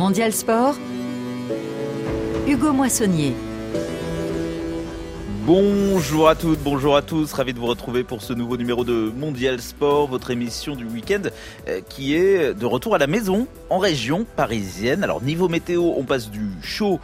Mondial Sport, Hugo Moissonnier. Bonjour à toutes, bonjour à tous, ravi de vous retrouver pour ce nouveau numéro de Mondial Sport, votre émission du week-end euh, qui est de retour à la maison en région parisienne. Alors niveau météo, on passe du chaud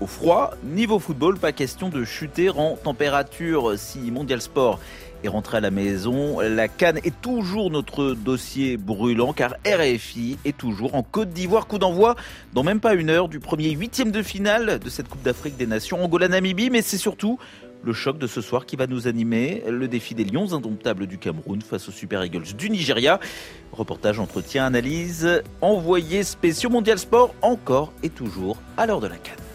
au froid. Niveau football, pas question de chuter en température si Mondial Sport est rentré à la maison. La Cannes est toujours notre dossier brûlant car RFI est toujours en Côte d'Ivoire. Coup d'envoi dans même pas une heure du premier huitième de finale de cette Coupe d'Afrique des Nations Angola-Namibie. Mais c'est surtout le choc de ce soir qui va nous animer, le défi des Lions indomptables du Cameroun face aux Super Eagles du Nigeria. Reportage, entretien, analyse, envoyé spéciaux Mondial Sport encore et toujours à l'heure de la Cannes.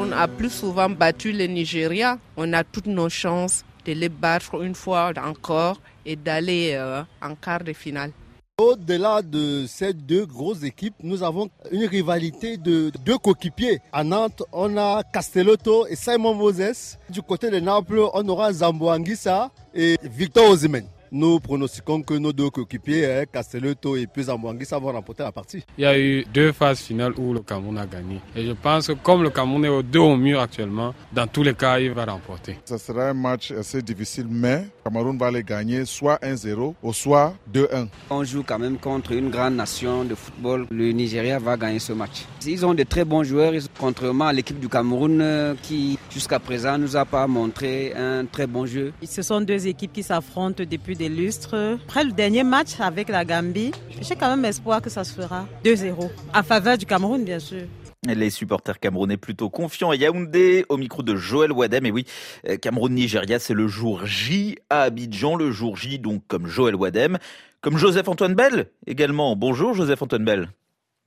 Cameroun a plus souvent battu le Nigeria. On a toutes nos chances de les battre une fois encore et d'aller euh, en quart de finale. Au-delà de ces deux grosses équipes, nous avons une rivalité de deux coéquipiers. À Nantes, on a Castellotto et Simon Moses. Du côté de Naples, on aura Zambo Anguissa et Victor Osimhen. Nous pronostiquons que nos deux coéquipiers, hein, Castellotto et puis vont remporter la partie. Il y a eu deux phases finales où le Cameroun a gagné. Et je pense que comme le Cameroun est au deux au mur actuellement, dans tous les cas, il va remporter. Ce sera un match assez difficile, mais le Cameroun va les gagner soit 1-0 ou soit 2-1. On joue quand même contre une grande nation de football. Le Nigeria va gagner ce match. Ils ont de très bons joueurs, contrairement à l'équipe du Cameroun euh, qui, jusqu'à présent, nous a pas montré un très bon jeu. Ce sont deux équipes qui s'affrontent depuis des lustres. Après le dernier match avec la Gambie, j'ai quand même espoir que ça se fera 2-0. À faveur du Cameroun, bien sûr. Les supporters camerounais plutôt confiants à Yaoundé, au micro de Joël Wadem. Et oui, euh, Cameroun-Nigeria, c'est le jour J à Abidjan, le jour J donc comme Joël Wadem, comme Joseph-Antoine Bell également. Bonjour Joseph-Antoine Bell.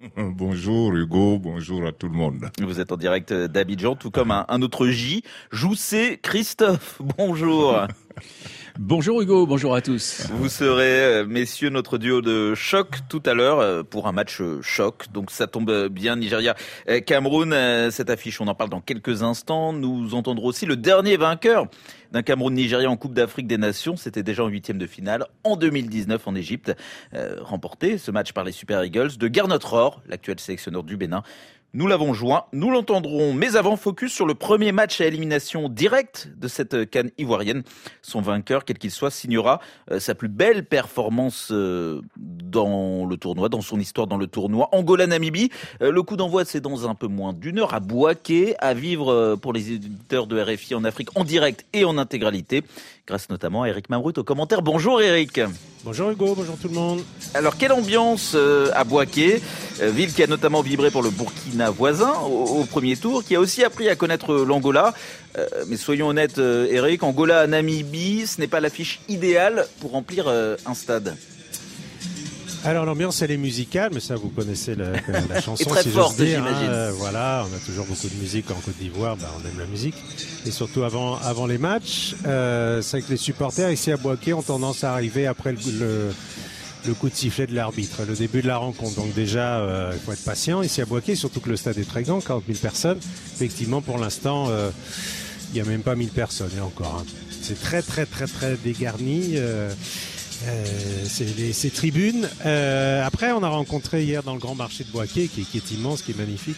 Bonjour Hugo, bonjour à tout le monde. Vous êtes en direct d'Abidjan, tout comme un, un autre J. Joussé Christophe, bonjour. Bonjour Hugo, bonjour à tous. Vous serez, euh, messieurs, notre duo de choc tout à l'heure euh, pour un match euh, choc. Donc ça tombe bien, Nigeria. Cameroun, cette affiche, on en parle dans quelques instants. Nous entendrons aussi le dernier vainqueur d'un Cameroun-Nigeria en Coupe d'Afrique des Nations. C'était déjà en huitième de finale en 2019 en Égypte. remporté ce match par les Super Eagles de Gernot Rohr, l'actuel sélectionneur du Bénin. Nous l'avons joint, nous l'entendrons, mais avant, focus sur le premier match à élimination directe de cette canne ivoirienne. Son vainqueur, quel qu'il soit, signera euh, sa plus belle performance euh, dans le tournoi, dans son histoire dans le tournoi. Angola-Namibie, euh, le coup d'envoi, c'est dans un peu moins d'une heure à Boaké, à vivre pour les éditeurs de RFI en Afrique en direct et en intégralité, grâce notamment à Eric Mamrut au commentaire. Bonjour Eric. Bonjour Hugo, bonjour tout le monde. Alors, quelle ambiance à Boaké, ville qui a notamment vibré pour le Burkina voisin au, premier tour, qui a aussi appris à connaître l'Angola. Euh, mais soyons honnêtes, euh, Eric, Angola, Namibie, ce n'est pas l'affiche idéale pour remplir euh, un stade. Alors l'ambiance elle est musicale, mais ça vous connaissez la, la chanson, très si forte, j'imagine. hein. voilà, on a toujours beaucoup de musique en Côte d'Ivoire, bah, on aime la musique, et surtout avant avant les matchs. Euh, c'est que les supporters ici à Boaké ont tendance à arriver après le, le, le coup de sifflet de l'arbitre, le début de la rencontre. Donc déjà, euh, il faut être patient ici à Boaké, surtout que le stade est très grand, 40 000 personnes. Effectivement, pour l'instant, euh, il n'y a même pas 1000 personnes, et encore. hein. C'est très très très très dégarni. euh, euh, c'est les- ces tribunes. Euh, après, on a rencontré hier dans le grand marché de Boaké, qui, qui est immense, qui est magnifique,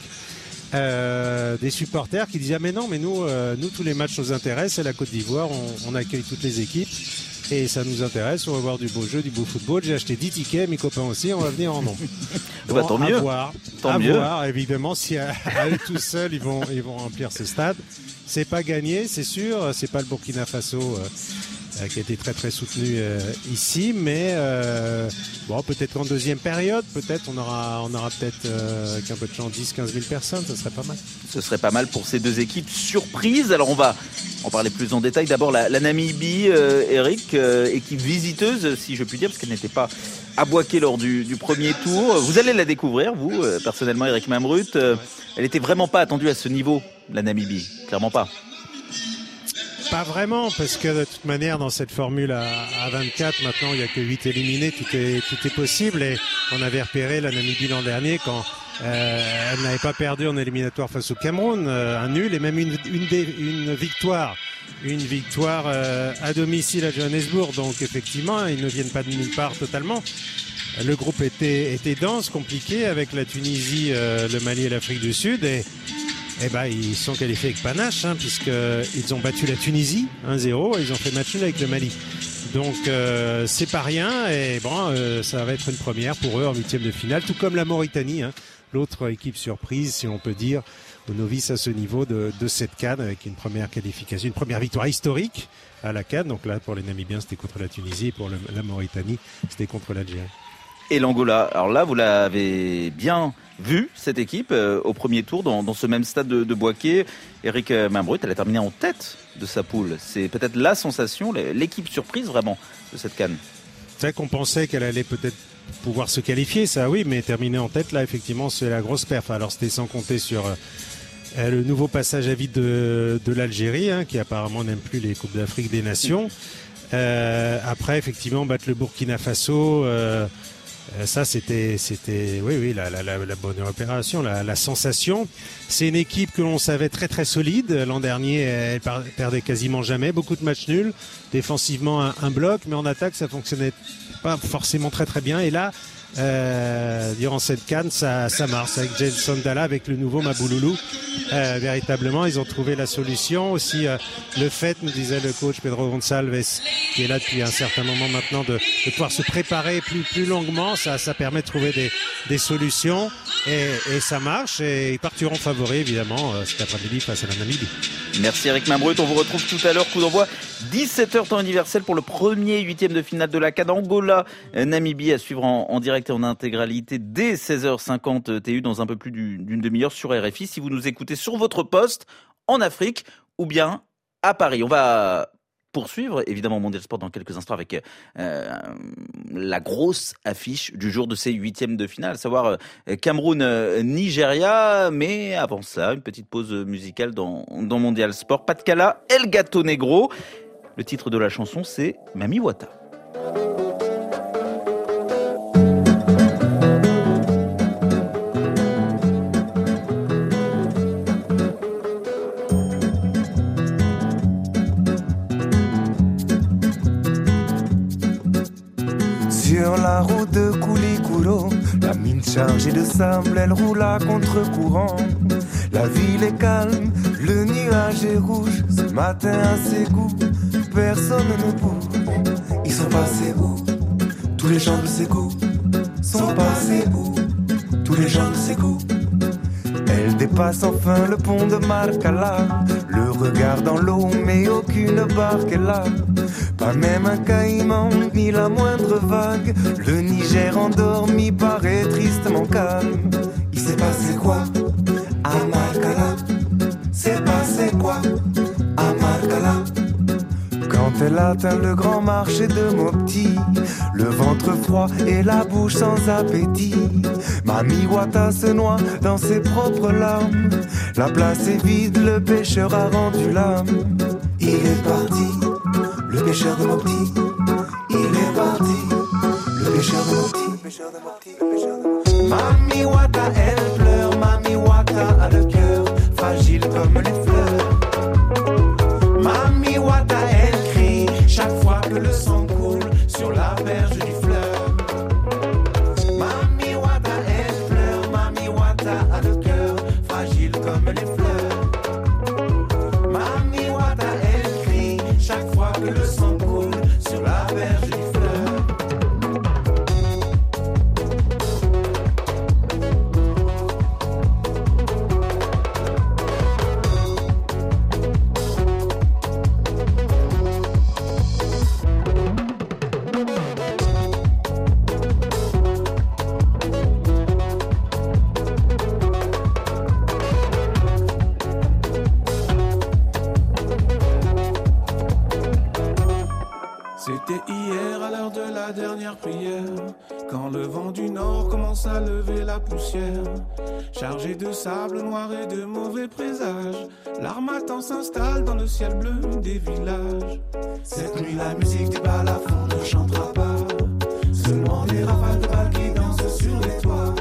euh, des supporters qui disaient ah, mais non, mais nous, euh, nous tous les matchs nous intéressent. C'est la Côte d'Ivoire, on, on accueille toutes les équipes. Et ça nous intéresse, on va voir du beau jeu, du beau football. J'ai acheté 10 tickets, mes copains aussi, on va venir en nombre. Bah, tant à mieux. voir, Tant à mieux. voir, évidemment, si à, à eux tout seuls, ils vont, ils vont remplir ce stade. C'est pas gagné, c'est sûr. C'est pas le Burkina Faso euh, qui a été très très soutenu euh, ici, mais euh, bon, peut-être qu'en deuxième période, peut-être on aura, on aura peut-être euh, avec un peu de chance 10-15 000 personnes, ça serait pas mal. Ce serait pas mal pour ces deux équipes surprises. Alors on va en parler plus en détail. D'abord la, la Namibie, euh, Eric, équipe visiteuse, si je puis dire, parce qu'elle n'était pas Boaké lors du, du premier tour. Vous allez la découvrir, vous, personnellement, Eric Mamrut. Elle n'était vraiment pas attendue à ce niveau, la Namibie. Clairement pas. Pas vraiment, parce que de toute manière, dans cette formule à, à 24, maintenant, il n'y a que 8 éliminés, tout est, tout est possible. Et on avait repéré la Namibie l'an dernier quand euh, elle n'avait pas perdu en éliminatoire face au Cameroun, euh, un nul et même une, une, une victoire une victoire euh, à domicile à Johannesburg. Donc effectivement, ils ne viennent pas de nulle part totalement. Le groupe était, était dense, compliqué avec la Tunisie, euh, le Mali et l'Afrique du Sud. Et, eh ben, ils sont qualifiés avec panache, hein, puisqu'ils ont battu la Tunisie 1-0 et ils ont fait match nul avec le Mali. Donc euh, c'est pas rien et bon, euh, ça va être une première pour eux en huitième de finale, tout comme la Mauritanie, hein, l'autre équipe surprise, si on peut dire, aux novices à ce niveau de, de cette canne avec une première qualification, une première victoire historique à la canne. Donc là, pour les Namibiens, c'était contre la Tunisie, pour la Mauritanie, c'était contre l'Algérie. Et l'Angola. Alors là, vous l'avez bien vu, cette équipe, euh, au premier tour, dans, ce même stade de, de. Eric euh, Mambrut, elle a terminé en tête de sa poule. C'est peut-être la sensation, l'équipe surprise vraiment de cette canne. C'est qu'on pensait qu'elle allait peut-être pouvoir se qualifier, ça oui, mais terminer en tête, là, effectivement, c'est la grosse perf. Alors, c'était sans compter sur euh, le nouveau passage à vide de, l'Algérie, hein, qui apparemment n'aime plus les Coupes d'Afrique des Nations. Après, effectivement, battre le Burkina Faso, ça, c'était, c'était, oui, oui, la, la, la, bonne opération, la, sensation. C'est une équipe que l'on savait très, très solide. L'an dernier, elle perdait quasiment jamais. Beaucoup de matchs nuls. Défensivement, un, un bloc, mais en attaque, ça fonctionnait pas forcément très, très bien. Et là, euh, durant cette canne, ça, ça marche avec Jason Dalla, avec le nouveau Mabouloulou. Euh, véritablement, ils ont trouvé la solution. Aussi, euh, le fait, nous disait le coach Pedro Gonçalves, qui est là depuis un certain moment maintenant, de, de pouvoir se préparer plus, plus longuement, ça, ça permet de trouver des, des solutions et, et ça marche. Et ils partiront favoris, évidemment, euh, cet après-midi face à la Namibie. Merci Eric Mambrut, on vous retrouve tout à l'heure, coup d'envoi 17h temps universel pour le premier huitième de finale de la CAN Angola, euh, Namibie à suivre en, en direct et en intégralité dès 16h50 TU dans un peu plus du- d'une demi-heure sur RFI si vous nous écoutez sur votre poste en Afrique ou bien à Paris. On va poursuivre évidemment Mondial Sport dans quelques instants avec euh, la grosse affiche du jour de ces huitièmes de finale, à savoir euh, Cameroun-Nigeria. Mais avant ça, une petite pause musicale dans, dans Mondial Sport. Pas de Cala, El Gato Negro. Le titre de la chanson, c'est Mami Wata. Route de Koulikuro, la mine chargée de sable, elle roule à contre-courant. La ville est calme, le nuage est rouge. Ce matin à Ségou, personne ne bouge. Ils sont passés où? Tous les gens de Ségou sont passés où? Tous les gens de Ségou. Elle dépasse enfin le pont de Marcala. Le regard dans l'eau, mais aucune barque est là. Pas même un caïman, ni la moindre vague. Le Niger endormi paraît tristement calme. Il s'est passé quoi? À Marcala C'est passé quoi? À quand elle atteint le grand marché de Mopti, le ventre froid et la bouche sans appétit, Mami Wata se noie dans ses propres larmes. La place est vide, le pêcheur a rendu l'âme. Il est parti, pêcheur de Mopti. Il est parti, le pêcheur de Mopti. Mami Wata, elle pleure, Mami Wata a le sable noir et de mauvais présages, l'armatan s'installe dans le ciel bleu des villages. Cette nuit, la musique des balafons ne chantera pas, seulement des rafales de balles qui dansent sur les toits.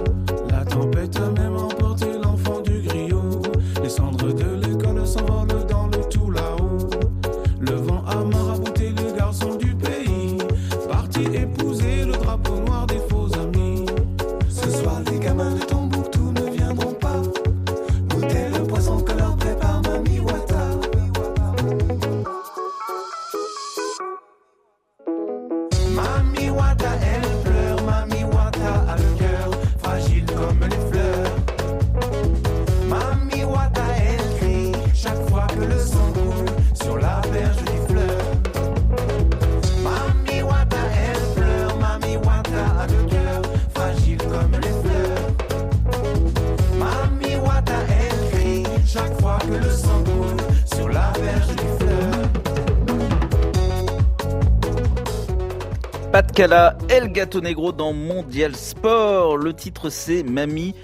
Cala, El Gato Negro dans Mondial Sport. Le titre c'est Mami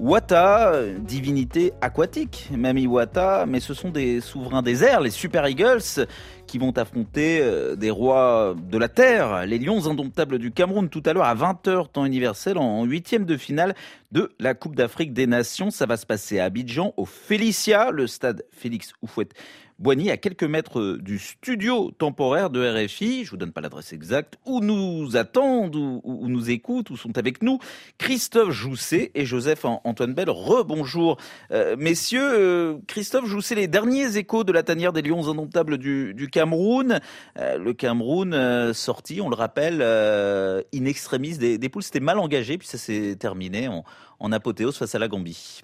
Wata, divinité aquatique, Mami Wata, mais ce sont des souverains des airs, les Super Eagles, qui vont affronter euh, des rois de la terre, les Lions indomptables du Cameroun, tout à l'heure à 20h temps universel, en huitième de finale de la Coupe d'Afrique des Nations. Ça va se passer à Abidjan, au Félicia, le stade Félix Oufouette Boigny, à quelques mètres du studio temporaire de RFI. Je vous donne pas l'adresse exacte. Où nous attendent, où, nous écoutent, où sont avec nous Christophe Jousset et Joseph Antoine Bell. Rebonjour, euh, messieurs. Euh, Christophe Jousset, les derniers échos de la tanière des Lions indomptables du, Cameroun. Euh, le Cameroun sorti, on le rappelle, in extremis des, poules. C'était mal engagé, puis ça s'est terminé en apothéose face à la Gambie.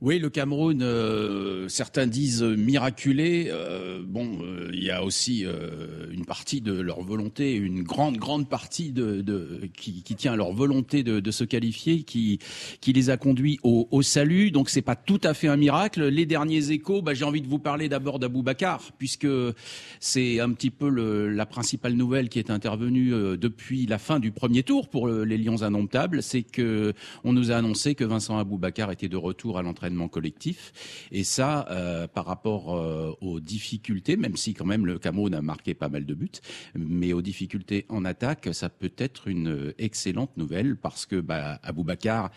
Oui, le Cameroun, euh, certains disent miraculé. Euh, bon, euh, il y a aussi une partie de leur volonté, une grande, grande partie de, de qui, qui, tient à leur volonté de, de, se qualifier, qui, qui les a conduits au, au salut. Donc, c'est pas tout à fait un miracle. Les derniers échos, bah, j'ai envie de vous parler d'abord d'Abou Bakar, puisque c'est un petit peu le, la principale nouvelle qui est intervenue depuis la fin du premier tour pour les Lions indomptables. C'est que on nous a annoncé que Vincent Abou Bakar était de retour à l'entraînement collectif. Et ça, euh, par rapport euh, aux difficultés, même si quand même le Cameroun a marqué pas mal de buts, mais aux difficultés en attaque, ça peut être une excellente nouvelle parce que bah, Bakar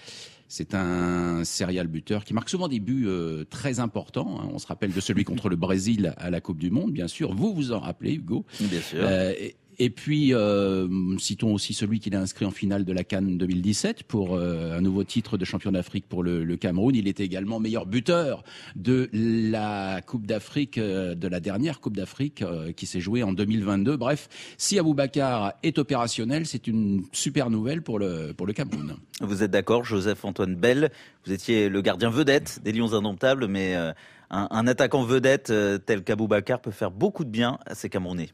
c'est un serial buteur qui marque souvent des buts euh, très importants. Hein. On se rappelle de celui contre le Brésil à la Coupe du Monde, bien sûr. Vous vous en rappelez, Hugo? Bien sûr. Et puis, euh, citons aussi celui qui l'a inscrit en finale de la Cannes 2017 pour euh, un nouveau titre de champion d'Afrique pour le, Cameroun. Il était également meilleur buteur de la Coupe d'Afrique, euh, de la dernière Coupe d'Afrique qui s'est jouée en 2022. Bref, si Aboubacar est opérationnel, c'est une super nouvelle pour le, pour Cameroun. Vous êtes d'accord, Joseph-Antoine Bell? Vous étiez le gardien vedette des Lions Indomptables, mais un, attaquant vedette tel qu'Aboubacar peut faire beaucoup de bien à ces Camerounais.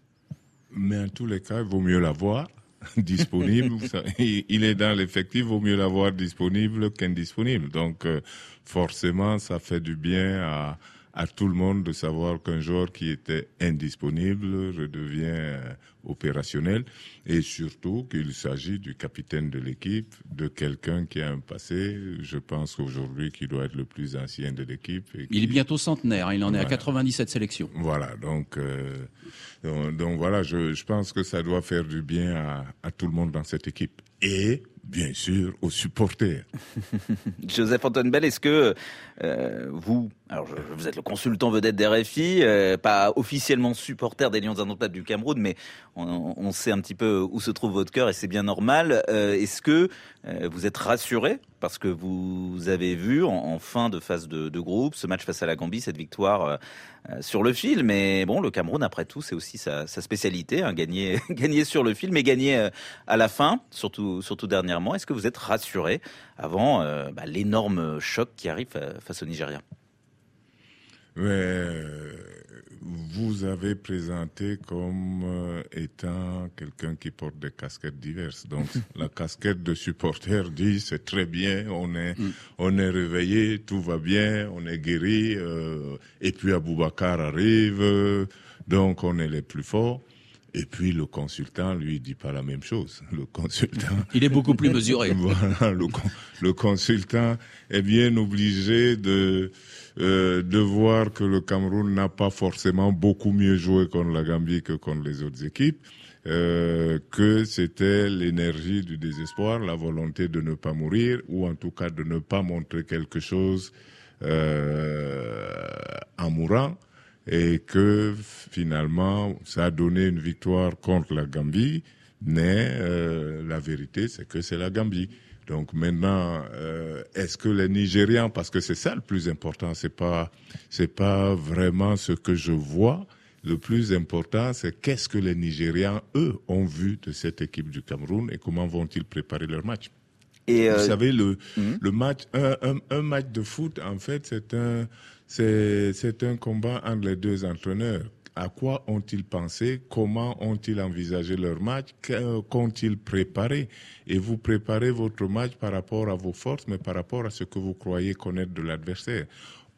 Mais en tous les cas, il vaut mieux l'avoir disponible. il est dans l'effectif, il vaut mieux l'avoir disponible qu'indisponible. Donc, euh, forcément, ça fait du bien à, à tout le monde de savoir qu'un joueur qui était indisponible redevient opérationnel et surtout qu'il s'agit du capitaine de l'équipe, de quelqu'un qui a un passé, je pense aujourd'hui qu'il doit être le plus ancien de l'équipe. Il est bientôt centenaire, hein, il en est à 97 sélections. Voilà, donc, euh, donc, voilà, je, je, pense que ça doit faire du bien à, à tout le monde dans cette équipe. Et bien sûr aux supporters. Joseph Antoine Bell, est-ce que euh, vous, alors vous êtes le consultant vedette d'RFI, euh, pas officiellement supporter des Lions indomptables du Cameroun, mais on, sait un petit peu où se trouve votre cœur et c'est bien normal. Euh, est-ce que vous êtes rassuré parce que vous avez vu en, fin de phase de, groupe ce match face à la Gambie, cette victoire sur le fil. Mais bon, le Cameroun, après tout, c'est aussi sa, spécialité, hein, gagner, gagner sur le fil, mais gagner à la fin, surtout, dernièrement. Est-ce que vous êtes rassuré avant bah, l'énorme choc qui arrive face au Nigeria? Vous avez présenté comme euh, étant quelqu'un qui porte des casquettes diverses. Donc la casquette de supporter dit c'est très bien, on est mm. on est réveillé, tout va bien, on est guéri. Euh, et puis Aboubacar arrive, donc on est les plus forts. Et puis le consultant lui dit pas la même chose. Le consultant, il est beaucoup plus mesuré. voilà, le, le consultant est bien obligé de euh, de voir que le Cameroun n'a pas forcément beaucoup mieux joué contre la Gambie que contre les autres équipes. Euh, que c'était l'énergie du désespoir, la volonté de ne pas mourir, ou en tout cas de ne pas montrer quelque chose euh, en mourant et que finalement ça a donné une victoire contre la Gambie, mais euh, la vérité c'est que c'est la Gambie. Donc maintenant, euh, est-ce que les Nigérians, parce que c'est ça le plus important, c'est pas c'est pas vraiment ce que je vois. Le plus important, c'est qu'est-ce que les Nigérians eux ont vu de cette équipe du Cameroun et comment vont-ils préparer leur match. Et Vous euh, savez le hmm? le match un, un, un match de foot en fait c'est un c'est un combat entre les deux entraîneurs. À quoi ont-ils pensé? Comment ont-ils envisagé leur match? Qu'ont-ils préparé? Et vous préparez votre match par rapport à vos forces, mais par rapport à ce que vous croyez connaître de l'adversaire.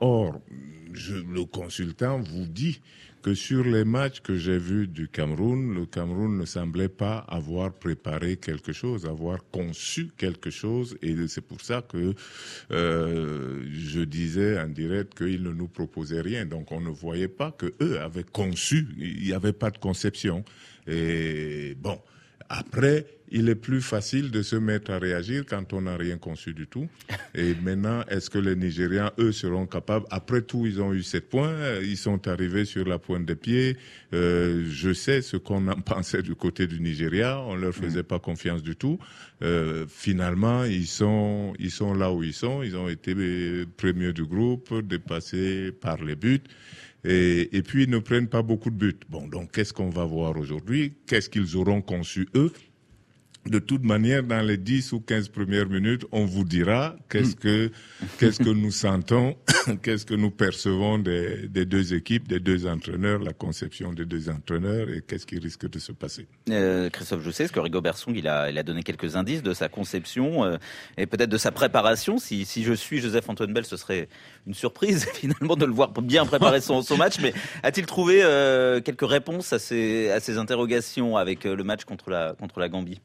Or, le consultant vous dit que sur les matchs que j'ai vus du Cameroun, le Cameroun ne semblait pas avoir préparé quelque chose, avoir conçu quelque chose, et c'est pour ça que euh, je disais en direct qu'ils ne nous proposaient rien. Donc on ne voyait pas que eux avaient conçu, il n'y avait pas de conception. Et bon, après, il est plus facile de se mettre à réagir quand on n'a rien conçu du tout. Et maintenant, est-ce que les Nigériens, eux, seront capables? Après tout, ils ont eu sept points, ils sont arrivés sur la pointe des pieds. Euh, je sais ce qu'on en pensait du côté du Nigeria, on leur faisait pas confiance du tout. Euh, finalement, ils sont, ils sont là où ils sont. Ils ont été premiers du groupe, dépassés par les buts. Et, puis ils ne prennent pas beaucoup de buts. Bon, donc qu'est-ce qu'on va voir aujourd'hui? Qu'est-ce qu'ils auront conçu eux? De toute manière, dans les 10 ou 15 premières minutes, on vous dira qu'est-ce que, qu'est-ce que nous sentons, qu'est-ce que nous percevons des, deux équipes, des deux entraîneurs, la conception des deux entraîneurs et qu'est-ce qui risque de se passer. Euh, Christophe, je sais ce que Rigo Bersong, il a, il a donné quelques indices de sa conception euh, et peut-être de sa préparation. Si, si je suis Joseph Antoine Bell, ce serait une surprise finalement de le voir bien préparer son, son match. Mais a-t-il trouvé euh, quelques réponses à ces, à interrogations avec le match contre la, contre la Gambie?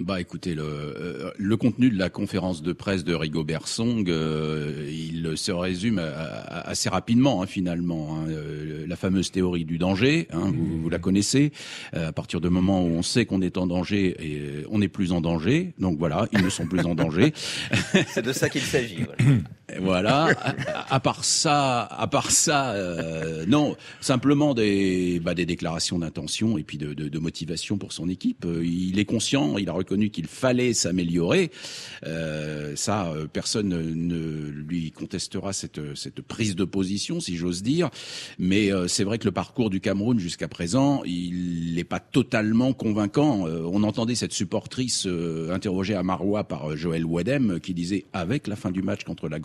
Bah écoutez, le, euh, le contenu de la conférence de presse de Rigobert Song, euh, il se résume assez rapidement hein, finalement. Hein, euh, la fameuse théorie du danger, hein, vous, vous, la connaissez. à partir du moment où on sait qu'on est en danger, et on n'est plus en danger. Donc voilà, ils ne sont plus en danger. C'est de ça qu'il s'agit. Voilà. voilà. À, à, part ça, à part ça, non, simplement des, bah, des déclarations d'intention et puis de, de, de, motivation pour son équipe. Il est conscient, il a reconnu qu'il fallait s'améliorer. Euh, ça, euh, personne ne lui contestera cette, cette prise de position, si j'ose dire. Mais euh, c'est vrai que le parcours du Cameroun jusqu'à présent, il n'est pas totalement convaincant. Euh, on entendait cette supportrice euh, interrogée à Marois par Joël Wadem qui disait avec la fin du match contre la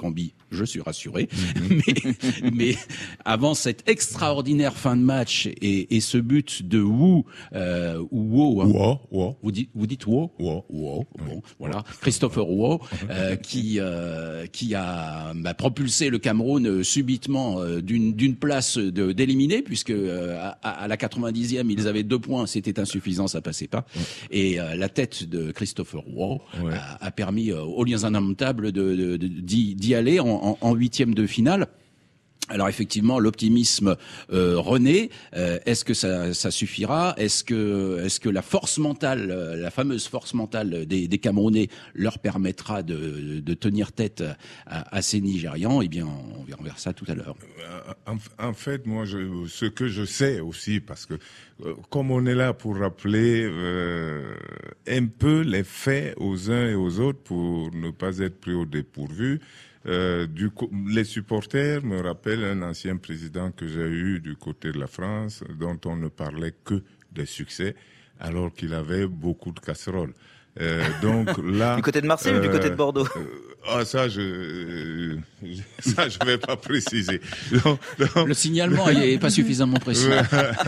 Je suis rassuré. Mm-hmm. mais, mais, avant cette extraordinaire fin de match et, et ce but de Wu, euh, Wu, hein, Wu, vous dites, vous dites Wu Wow, wow, bon, voilà, Christopher Wow, euh, qui euh, qui a bah, propulsé le Cameroun euh, subitement euh, d'une d'une place d'éliminer puisque à, à, la 90e ils avaient deux points, c'était insuffisant, ça passait pas. Et la tête de Christopher Wow ouais. a, a, permis aux liens indomptables de d'y aller en huitième de finale. Alors effectivement, l'optimisme euh, renaît. Euh, est-ce que ça, suffira? Est-ce que, est-ce que la force mentale, euh, la fameuse force mentale des, des Camerounais, leur permettra de, tenir tête à, ces Nigérians? Eh bien, on verra, ça tout à l'heure. En, en, fait, moi, ce que je sais aussi, parce que comme on est là pour rappeler euh, un peu les faits aux uns et aux autres pour ne pas être pris au dépourvu. Euh, du, les supporters me rappellent un ancien président que j'ai eu du côté de la France, dont on ne parlait que des succès, alors qu'il avait beaucoup de casseroles. Euh, donc là, du côté de Marseille euh, ou du côté de Bordeaux euh, Ah ça, je, ça je vais pas préciser. Donc, donc, Le signalement n'est pas suffisamment précis.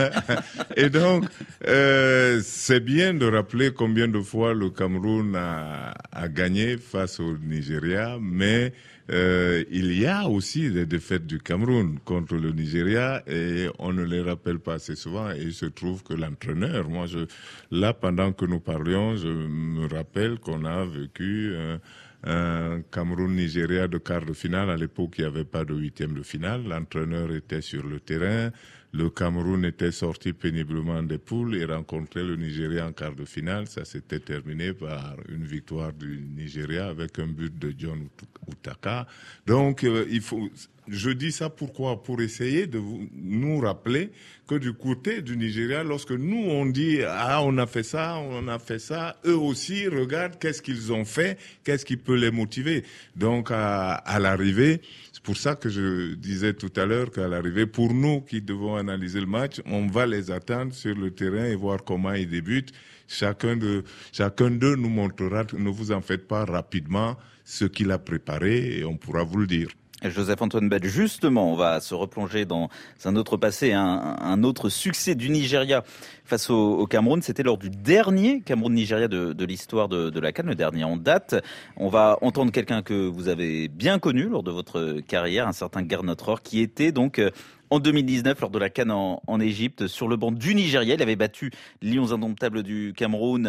Et donc, euh, c'est bien de rappeler combien de fois le Cameroun a, a gagné face au Nigeria, mais euh, il y a aussi des défaites du Cameroun contre le Nigeria et on ne les rappelle pas assez souvent. Et il se trouve que l'entraîneur, moi, je, là, pendant que nous parlions, je me rappelle qu'on a vécu un, un Cameroun-Nigeria de quart de finale. À l'époque, il n'y avait pas de huitième de finale. L'entraîneur était sur le terrain. Le Cameroun était sorti péniblement des poules et rencontrait le Nigeria en quart de finale. Ça s'était terminé par une victoire du Nigeria avec un but de John Utaka. Donc, euh, il faut, je dis ça pourquoi? Pour essayer de vous, nous rappeler que du côté du Nigeria, lorsque nous on dit ah on a fait ça, on a fait ça, eux aussi regardent qu'est-ce qu'ils ont fait, qu'est-ce qui peut les motiver. Donc à, à l'arrivée, c'est pour ça que je disais tout à l'heure qu'à l'arrivée, pour nous qui devons analyser le match, on va les attendre sur le terrain et voir comment ils débutent. Chacun de chacun d'eux nous montrera, ne vous en faites pas rapidement ce qu'il a préparé et on pourra vous le dire. Joseph-Antoine Bett, justement, on va se replonger dans un autre passé, un, autre succès du Nigeria face au, Cameroun. C'était lors du dernier Cameroun-Nigeria de, l'histoire de, la Cannes, le dernier en date. On va entendre quelqu'un que vous avez bien connu lors de votre carrière, un certain Gernot Rohr, qui était donc euh, en 2019 lors de la Cannes en, Égypte sur le banc du Nigeria. Il avait battu Lions indomptables du Cameroun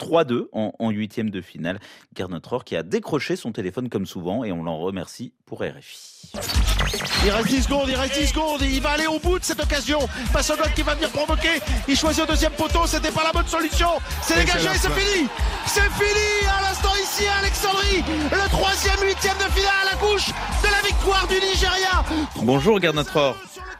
3-2 euh, en huitième de finale. Gernot Rohr qui a décroché son téléphone comme souvent et on l'en remercie pour RFI. Il reste 10 secondes, il reste 10 secondes, il va aller au bout de cette occasion. Passongot qui va venir provoquer, il choisit au deuxième poteau, c'était pas la bonne solution. C'est dégagé, c'est fini. C'est fini à l'instant ici à Alexandrie. Le troisième, huitième de finale à la couche de la victoire du Nigeria. Bonjour Gernot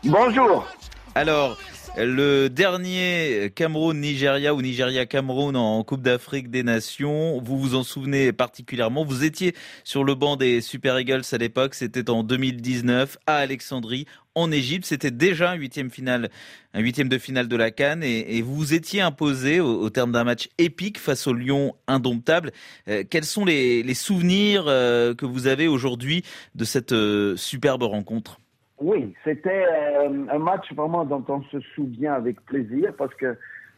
Bonjour. Alors, le dernier Cameroun-Nigeria ou Nigeria-Cameroun en Coupe d'Afrique des Nations, vous vous en souvenez particulièrement. Vous étiez sur le banc des Super Eagles à l'époque, c'était en 2019 à Alexandrie, en Égypte. C'était déjà un huitième finale, un huitième de finale de la Cannes et, vous vous étiez imposé au, terme d'un match épique face au Lyon indomptable. Euh, quels sont les, souvenirs euh, que vous avez aujourd'hui de cette euh, superbe rencontre? Oui, c'était euh, un match vraiment dont on se souvient avec plaisir parce que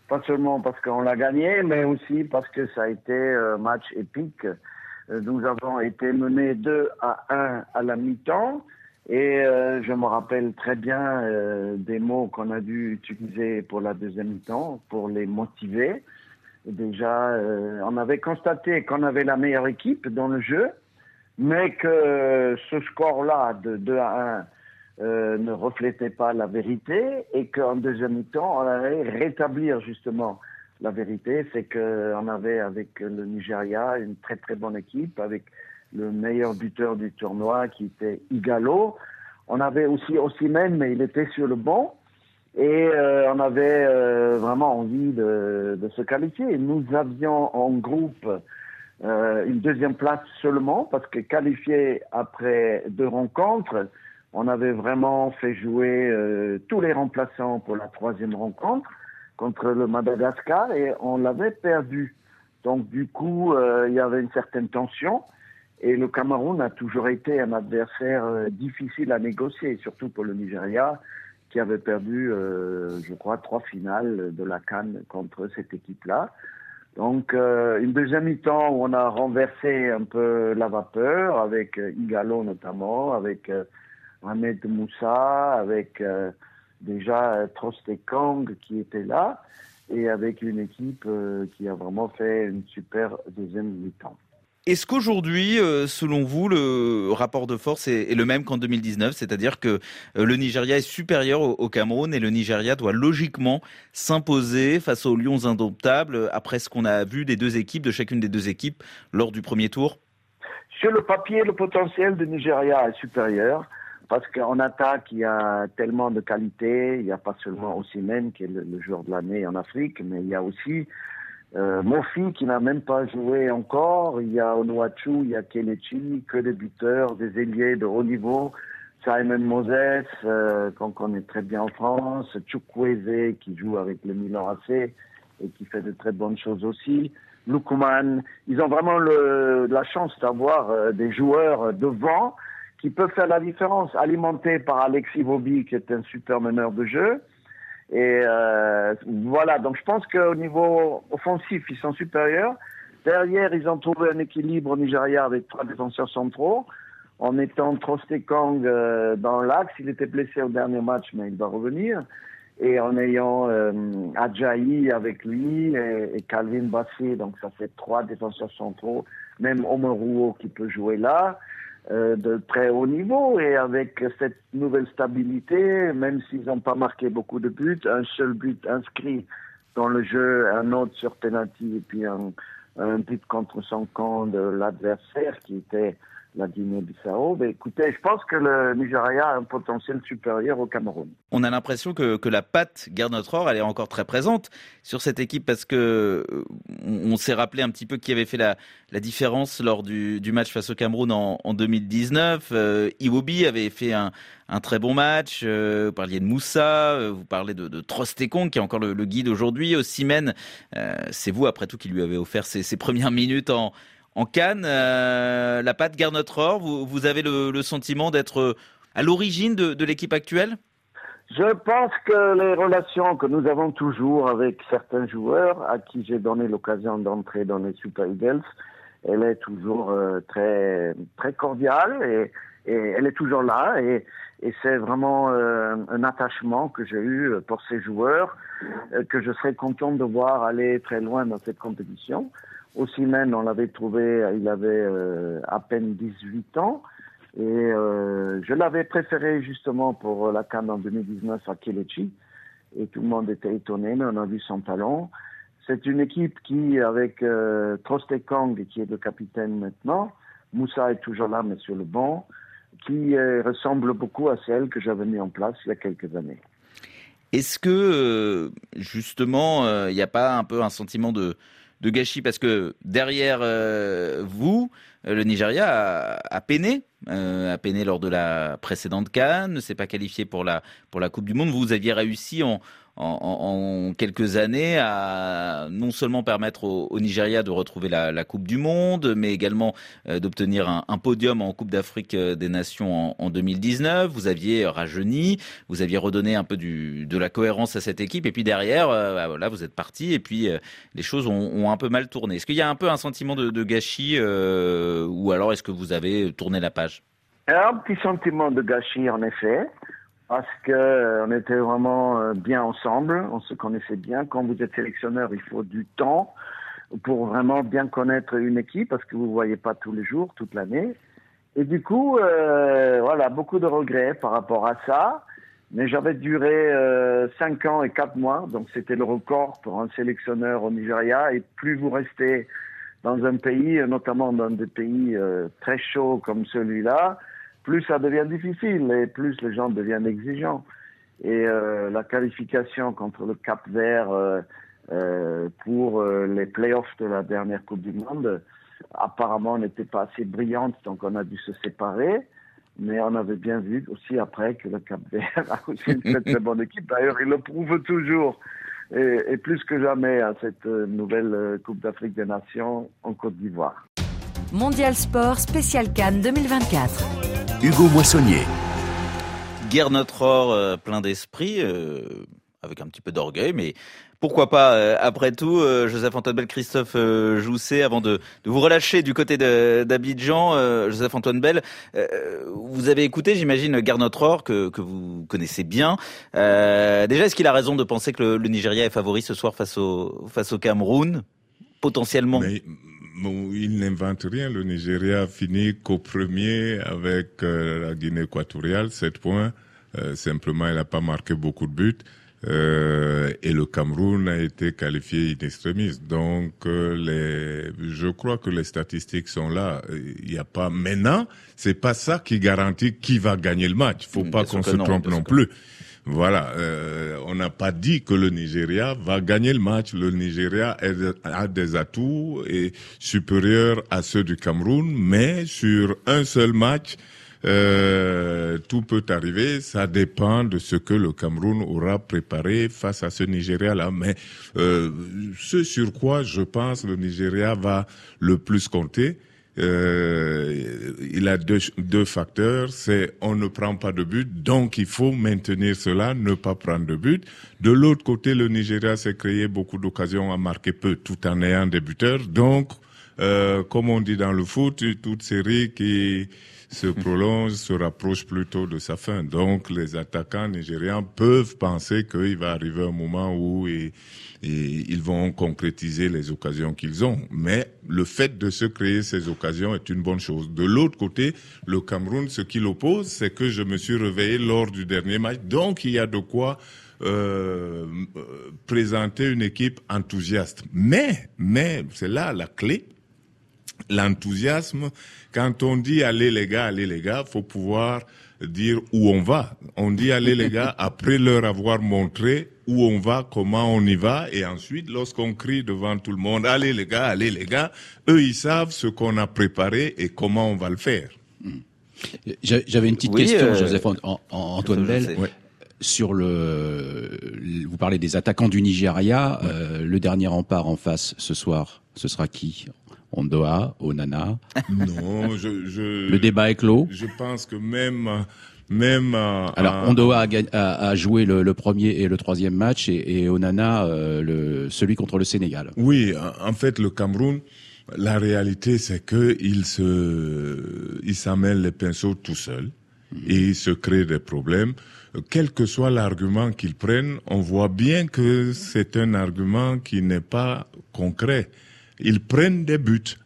pas seulement parce qu'on l'a gagné, mais aussi parce que ça a été un match épique. Euh, nous avons été menés 2 à 1 à la mi-temps et euh, je me rappelle très bien des mots qu'on a dû utiliser pour la deuxième mi-temps pour les motiver. déjà, on avait constaté qu'on avait la meilleure équipe dans le jeu, mais que ce score-là de 2 à 1 euh, ne reflétait pas la vérité et qu'en deuxième temps, on allait rétablir justement la vérité. C'est qu'on avait avec le Nigeria une très très bonne équipe avec le meilleur buteur du tournoi qui était Igalo. On avait aussi Osimhen, mais il était sur le banc. Et euh, on avait euh, vraiment envie de, de, se qualifier. Nous avions en groupe une deuxième place seulement parce que qualifié après deux rencontres, on avait vraiment fait jouer euh, tous les remplaçants pour la troisième rencontre contre le Madagascar et on l'avait perdu. Donc du coup, euh, il y avait une certaine tension et le Cameroun a toujours été un adversaire euh, difficile à négocier, surtout pour le Nigeria qui avait perdu, je crois, trois finales de la Cannes contre cette équipe-là. Donc une deuxième mi-temps où on a renversé un peu la vapeur avec Igalo notamment, avec Ahmed Moussa, avec euh, déjà euh, Trostekong qui était là, et avec une équipe euh, qui a vraiment fait une super deuxième mi-temps. Est-ce qu'aujourd'hui, selon vous, le rapport de force est, le même qu'en 2019 C'est-à-dire que le Nigeria est supérieur au, Cameroun et le Nigeria doit logiquement s'imposer face aux Lions indomptables après ce qu'on a vu des deux équipes, de chacune des deux équipes, lors du premier tour? Sur le papier, le potentiel du Nigeria est supérieur parce qu'en attaque, il y a tellement de qualité. Il n'y a pas seulement Osimhen, qui est le, joueur de l'année en Afrique, mais il y a aussi euh, Mofi, qui n'a même pas joué encore. Il y a Onuachu, il y a Kelechi, que des buteurs, des ailiers de haut niveau. Simon Moses, euh, qu'on connaît très bien en France. Chukwueze, qui joue avec le Milan AC et qui fait de très bonnes choses aussi. Lukuman, ils ont vraiment la chance d'avoir euh, des joueurs devant qui peuvent faire la différence, alimenté par Alexis Bobby, qui est un super meneur de jeu. Et euh, voilà, donc je pense qu'au niveau offensif, ils sont supérieurs. Derrière, ils ont trouvé un équilibre au Nigeria avec trois défenseurs centraux, en mettant Trostekong euh, dans l'axe. Il était blessé au dernier match, mais il va revenir. Et en ayant euh, avec lui et, Calvin Bassé, donc ça fait trois défenseurs centraux. Même Omeruo qui peut jouer là. Euh, de très haut niveau. Et avec cette nouvelle stabilité, même s'ils n'ont pas marqué beaucoup de buts, un seul but inscrit dans le jeu, un autre sur penalty et puis un, un but contre son camp de l'adversaire qui était la Guinée-Bissau. Mais écoutez, je pense que le Nigeria a un potentiel supérieur au Cameroun. On a l'impression que, que, la patte Gernot elle est encore très présente sur cette équipe parce que euh, on, s'est rappelé un petit peu qui avait fait la, la différence lors du, du, match face au Cameroun en, en 2019. Euh, Iwobi avait fait un, un, très bon match. Euh, vous parliez de Moussa, vous parlez de, de qui est encore le, guide aujourd'hui. Simène, c'est vous après tout qui lui avez offert ses premières minutes en en Cannes. la patte Gernot Rohr, vous, vous avez le, sentiment d'être à l'origine de, l'équipe actuelle? Je pense que les relations que nous avons toujours avec certains joueurs à qui j'ai donné l'occasion d'entrer dans les Super Eagles, elle est toujours très très cordiale et, elle est toujours là et, c'est vraiment euh, un attachement que j'ai eu pour ces joueurs euh, que je serais content de voir aller très loin dans cette compétition. Aussi même, on l'avait trouvé, il avait euh, à peine 18 ans. Et je l'avais préféré justement pour la Cannes en 2019 à Kelechi. Et tout le monde était étonné, mais on a vu son talent. C'est une équipe qui, avec euh, Kong, qui est le capitaine maintenant, Moussa est toujours là, mais sur le banc, qui euh, ressemble beaucoup à celle que j'avais mis en place il y a quelques années. Est-ce que euh, justement, euh, il n'y a pas un peu un sentiment de, de gâchis parce que derrière vous, le Nigeria a, peiné, a peiné lors de la précédente Cannes, ne s'est pas qualifié pour la pour la Coupe du Monde. Vous aviez réussi en en, quelques années à non seulement permettre au, Nigeria de retrouver la, Coupe du Monde, mais également euh, d'obtenir un, podium en Coupe d'Afrique euh, des Nations en, 2019. Vous aviez rajeuni, vous aviez redonné un peu de la cohérence à cette équipe, et puis derrière, euh, bah, vous êtes parti, et puis les choses ont, un peu mal tourné. Est-ce qu'il y a un peu un sentiment de gâchis, ou alors est-ce que vous avez tourné la page? Un petit sentiment de gâchis, en effet parce qu'on euh, était vraiment euh, bien ensemble, on se connaissait bien. Quand vous êtes sélectionneur, il faut du temps pour vraiment bien connaître une équipe parce que vous ne voyez pas tous les jours, toute l'année. Et du coup, euh, voilà, beaucoup de regrets par rapport à ça. Mais j'avais duré euh, 5 ans et 4 mois, donc c'était le record pour un sélectionneur au Nigeria. Et plus vous restez dans un pays, notamment dans des pays très chauds comme celui-là, plus ça devient difficile et plus les gens deviennent exigeants. Et euh, la qualification contre le Cap Vert euh, euh, pour les playoffs de la dernière Coupe du Monde, apparemment n'était pas assez brillante, donc on a dû se séparer. Mais on avait bien vu aussi après que le Cap Vert a aussi une très, bonne équipe. D'ailleurs, il le prouve toujours et, et plus que jamais à cette nouvelle Coupe d'Afrique des Nations en Côte d'Ivoire. Mondial Sport Spécial Cannes 2024. Hugo Moissonnier. Guerre notre or euh, plein d'esprit, euh, avec un petit peu d'orgueil, mais pourquoi pas euh, Après tout, Joseph-Antoine Bell, Christophe Jousset, avant de, vous relâcher du côté d'Abidjan, Joseph-Antoine Bell, vous avez écouté, j'imagine, Guerre notre or, que, vous connaissez bien. déjà, est-ce qu'il a raison de penser que le, Nigeria est favori ce soir face au, face au Cameroun? Potentiellement il n'invente rien. Le Nigeria a fini qu'au premier avec euh, la Guinée équatoriale, 7 points. Euh, simplement, il n'a pas marqué beaucoup de buts. Euh, et le Cameroun a été qualifié in extremis. Donc, les, je crois que les statistiques sont là. Il n'y a pas maintenant. C'est pas ça qui garantit qui va gagner le match. Il faut pas qu'on se trompe non plus. Voilà, euh, on n'a pas dit que le Nigeria va gagner le match. Le Nigeria a des atouts et supérieurs à ceux du Cameroun, mais sur un seul match, euh, tout peut arriver. Ça dépend de ce que le Cameroun aura préparé face à ce Nigeria-là. Mais euh, ce sur quoi je pense le Nigeria va le plus compter, euh, il a deux, deux facteurs, c'est on ne prend pas de but, donc il faut maintenir cela, ne pas prendre de but. De l'autre côté, le Nigeria s'est créé beaucoup d'occasions à marquer peu, tout en ayant des buteurs. Donc, euh, comme on dit dans le foot, toute série qui se prolonge se rapproche plutôt de sa fin. Donc, les attaquants nigérians peuvent penser qu'il va arriver un moment où ils ils vont concrétiser les occasions qu'ils ont. Mais le fait de se créer ces occasions est une bonne chose. De l'autre côté, le Cameroun, ce qui l'oppose, c'est que je me suis réveillé lors du dernier match. Donc, il y a de quoi euh, présenter une équipe enthousiaste. Mais, mais, c'est là la clé. L'enthousiasme, quand on dit allez les gars, allez les gars, faut pouvoir dire où on va. On dit allez les gars après leur avoir montré où on va, comment on y va, et ensuite lorsqu'on crie devant tout le monde allez les gars, allez les gars, eux ils savent ce qu'on a préparé et comment on va le faire. Hmm. J'avais une petite question, euh, Joseph Antoine Bell. Sur le, vous parlez des attaquants du Nigeria. Euh, le dernier rempart en face ce soir, ce sera qui? Ondoa, Onana. Non, je, je, Le débat est clos. Je pense que même, même. euh, Alors, Ondoa a, a- a joué le, le premier et le troisième match et, et Onana euh, le, celui contre le Sénégal. Oui, en- fait, le Cameroun, la réalité, c'est que il se, il s'amène les pinceaux tout seul et il se crée des problèmes. Quel que soit l'argument qu'ils prennent, on voit bien que c'est un argument qui n'est pas concret. Ils prennent des buts.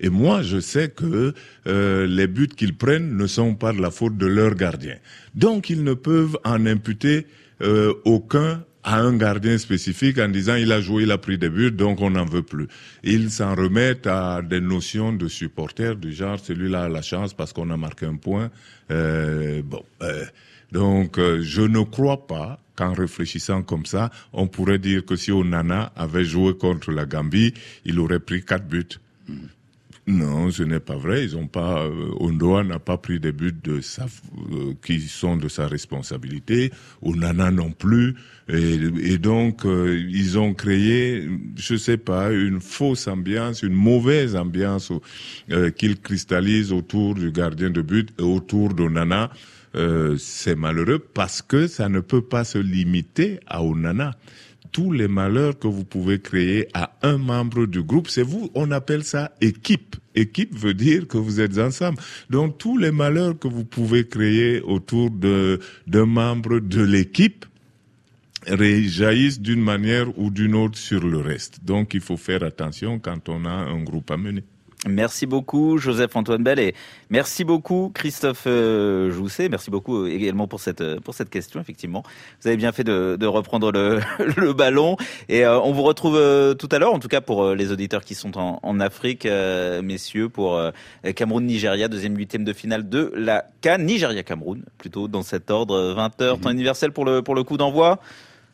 Et moi, je sais que euh, les buts qu'ils prennent ne sont pas de la faute de leur gardien. Donc, ils ne peuvent en imputer euh, aucun à un gardien spécifique en disant il a joué, il a pris des buts, donc on n'en veut plus. Ils s'en remettent à des notions de supporters du genre celui-là a la chance parce qu'on a marqué un point. Euh, bon, donc je ne crois pas qu'en réfléchissant comme ça, on pourrait dire que si Onana avait joué contre la Gambie, il aurait pris quatre buts. Non, ce n'est pas vrai. Ils ont pas. Euh, Ondoa n'a pas pris des buts de sa, euh, qui sont de sa responsabilité. Onana non plus. Et, et donc euh, ils ont créé, je sais pas, une fausse ambiance, une mauvaise ambiance euh, qu'ils cristallisent autour du gardien de but et autour d'Onana. Euh, c'est malheureux parce que ça ne peut pas se limiter à Onana tous les malheurs que vous pouvez créer à un membre du groupe, c'est vous, on appelle ça équipe. Équipe veut dire que vous êtes ensemble. Donc tous les malheurs que vous pouvez créer autour de d'un membre de l'équipe jaillissent d'une manière ou d'une autre sur le reste. Donc il faut faire attention quand on a un groupe à mener. Merci beaucoup Joseph-Antoine Bell et merci beaucoup Christophe euh, Jousset. Merci beaucoup également pour cette euh, pour cette question. Effectivement, vous avez bien fait de, de reprendre le, le ballon et euh, on vous retrouve euh, tout à l'heure. En tout cas pour euh, les auditeurs qui sont en, en Afrique, euh, messieurs, pour euh, Cameroun-Nigeria, deuxième huitième de finale de la CAN. Nigeria-Cameroun, plutôt dans cet ordre. 20 h temps universel pour le pour le coup d'envoi.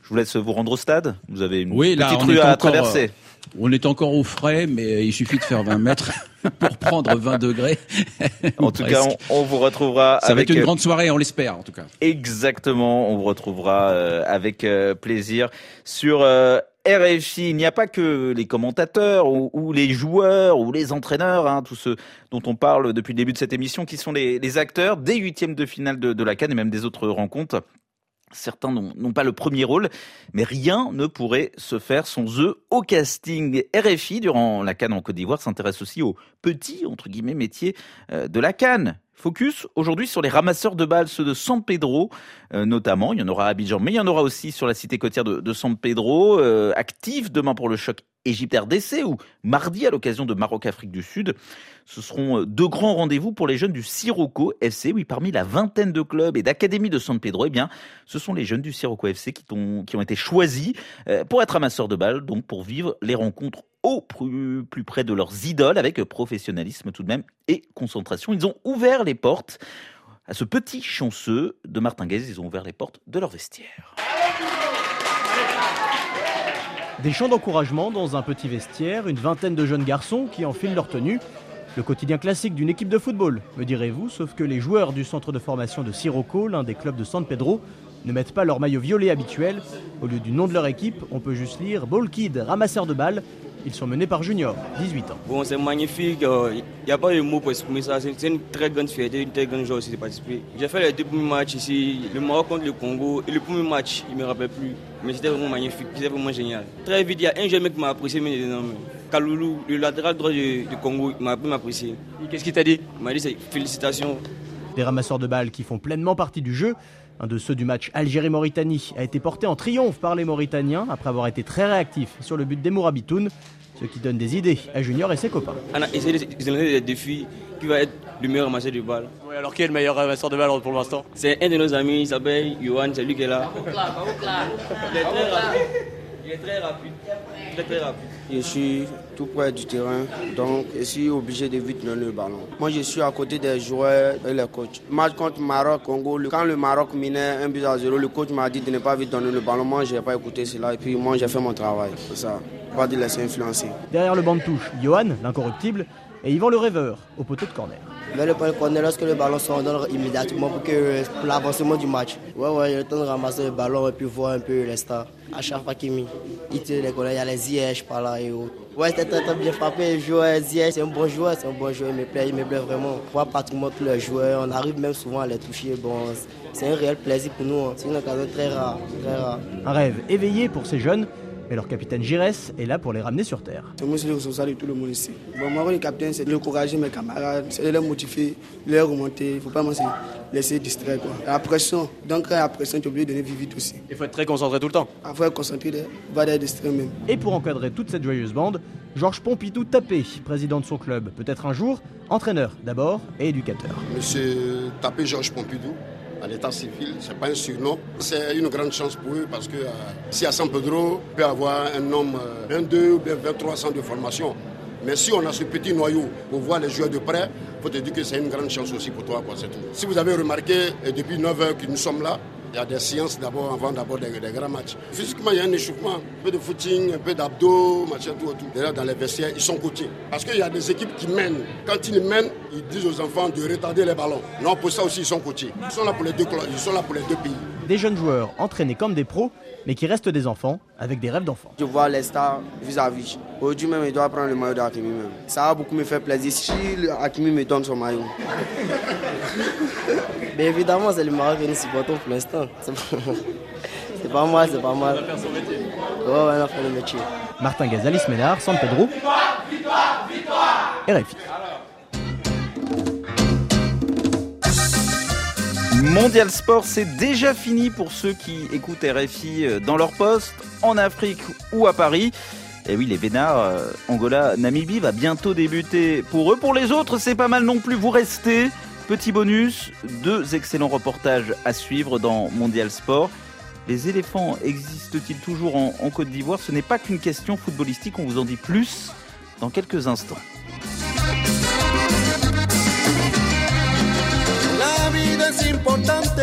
Je vous laisse vous rendre au stade. Vous avez une Oui, petite rue à encore, traverser. On est encore au frais, mais il suffit de faire 20 mètres pour prendre 20 degrés. En tout cas, on, on vous retrouvera. Ça va être une euh, grande soirée, on l'espère en tout cas. Exactement, on vous retrouvera euh, avec euh, plaisir sur euh, RFI. Il n'y a pas que les commentateurs ou, ou les joueurs ou les entraîneurs, hein, tous ceux dont on parle depuis le début de cette émission, qui sont les, les acteurs des huitièmes de finale de, de la Cannes et même des autres rencontres. Certains n'ont pas le premier rôle, mais rien ne pourrait se faire sans eux au casting. RFI, durant la Cannes en Côte d'Ivoire, s'intéresse aussi aux petits, entre guillemets, métiers euh, de la Cannes. Focus aujourd'hui sur les ramasseurs de balles, ceux de San Pedro euh, notamment. Il y en aura à Abidjan, mais il y en aura aussi sur la cité côtière de, San Pedro, euh, active demain pour le choc Égypte-RDC ou mardi à l'occasion de Maroc-Afrique du Sud. Ce seront euh, deux grands rendez-vous pour les jeunes du Sirocco FC. Oui, parmi la vingtaine de clubs et d'académies de San Pedro, eh bien, ce sont les jeunes du Sirocco FC qui ont, qui ont été choisis pour être ramasseurs de balles, donc pour vivre les rencontres au plus, près de leurs idoles avec professionnalisme tout de même et concentration. Ils ont ouvert les portes à ce petit chanceux de Martinguez. Ils ont ouvert les portes de leur vestiaire. Des chants d'encouragement dans un petit vestiaire, une vingtaine de jeunes garçons qui enfilent leur tenue. Le quotidien classique d'une équipe de football, me direz-vous, sauf que les joueurs du centre de formation de Sirocco, l'un des clubs de San Pedro, ne mettent pas leur maillot violet habituel. Au lieu du nom de leur équipe, on peut juste lire Ball Kid, ramasseur de balles. Ils sont menés par Junior, 18 ans. Bon, c'est magnifique. Il n'y a pas de mots pour exprimer ça. C'est une très grande fierté, une très grande joie aussi de participer. J'ai fait les deux premiers matchs ici, le Maroc contre le Congo. Et le premier match, il ne me rappelle plus. Mais c'était vraiment magnifique, c'était vraiment génial. Très vite, il y a un jeune mec qui m'a apprécié, mais énorme. Kaloulou, le latéral droit du, du Congo, il m'a appris m'apprécier. Qu'est-ce qu'il t'a dit? Il m'a dit c'est félicitations. Des ramasseurs de balles qui font pleinement partie du jeu. Un de ceux du match Algérie-Mauritanie a été porté en triomphe par les Mauritaniens après avoir été très réactifs sur le but des Mourabitoun, ce qui donne des idées à Junior et ses copains. On a essayé de des défis qui va être le meilleur ramasseur de balles. Oui, alors qui est le meilleur ramasseur de balles pour l'instant? C'est un de nos amis, il s'appelle Johan, c'est lui qui est là. Il est très rapide. Il est très rapide. Très très rapide. Je suis tout près du terrain, donc je suis obligé de vite donner le ballon. Moi, je suis à côté des joueurs et les coachs. Match contre Maroc, Congo, quand le Maroc minait 1 but à 0, le coach m'a dit de ne pas vite donner le ballon. Moi, je n'ai pas écouté cela et puis moi, j'ai fait mon travail. C'est ça. Pas de laisser influencer. Derrière le banc de touche, Johan, l'incorruptible, et Yvan le rêveur, au poteau de corner. Le point de corner, lorsque le ballon sort, on donne immédiatement pour, que, pour l'avancement du match. Ouais, ouais, il le temps de ramasser le ballon et puis voir un peu chaque fois qu'il il tire les corners, il y a les IH par là et autres. Ouais, c'était très, très bien frappé. Le joueur Zier, c'est un bon joueur, c'est un bon joueur, il me plaît, il me plaît vraiment. On voit pratiquement tous les joueurs, on arrive même souvent à les toucher. Bon, c'est un réel plaisir pour nous, hein. c'est une occasion très rare, très rare. Un rêve éveillé pour ces jeunes, mais leur capitaine Giresse est là pour les ramener sur terre. C'est moi, c'est le responsable de tout le monde ici. Bon, moi, le capitaine, c'est d'encourager mes camarades, c'est de les motiver, de les remonter. Il ne faut pas se laisser distraire. Quoi. La pression, donc la pression, tu es obligé de donner vite aussi. Il faut être très concentré tout le temps. Il faut être concentré, pas d'être distrait même. Et pour encadrer toute cette joyeuse bande, Georges Pompidou Tapé, président de son club, peut-être un jour entraîneur d'abord et éducateur. Monsieur Tapé Georges Pompidou, à l'état civil, c'est pas un surnom. C'est une grande chance pour eux parce que euh, si à San Pedro peut avoir un homme, euh, 22 ou bien 23 ans de formation, mais si on a ce petit noyau pour voir les joueurs de près, il faut te dire que c'est une grande chance aussi pour toi. Quoi, tout. Si vous avez remarqué, et depuis 9 heures que nous sommes là, il y a des séances d'abord avant d'abord des, des, grands matchs. Physiquement, il y a un échauffement, un peu de footing, un peu d'abdos, machin, tout, tout. D'ailleurs, dans les vestiaires, ils sont coachés. Parce qu'il y a des équipes qui mènent. Quand ils mènent, ils disent aux enfants de retarder les ballons. Non, pour ça aussi, ils sont coachés. Ils sont là pour les deux, ils sont là pour les deux pays. Des jeunes joueurs entraînés comme des pros, mais qui restent des enfants avec des rêves d'enfants. Je vois les stars vis-à-vis. Aujourd'hui même, il doit prendre le maillot d'Akimi même. Ça va beaucoup me faire plaisir si Akimi me donne son maillot. Mais évidemment, c'est le Maroc que nous supportons pour l'instant. C'est pas mal, c'est pas mal. On va faire son métier. Ouais, ouais, on va faire le métier. Martin Gazalis Ménard, San Pedro. RFI. Mondial Sport, c'est déjà fini pour ceux qui écoutent RFI euh, dans leur poste, en Afrique ou à Paris. Et oui, les Vénards, euh, Angola, Namibie va bientôt débuter pour eux. Pour les autres, c'est pas mal non plus. Vous restez. Petit bonus, deux excellents reportages à suivre dans Mondial Sport. Les éléphants existent-ils toujours en, Côte d'Ivoire? Ce n'est pas qu'une question footballistique, on vous en dit plus dans quelques instants. La importante,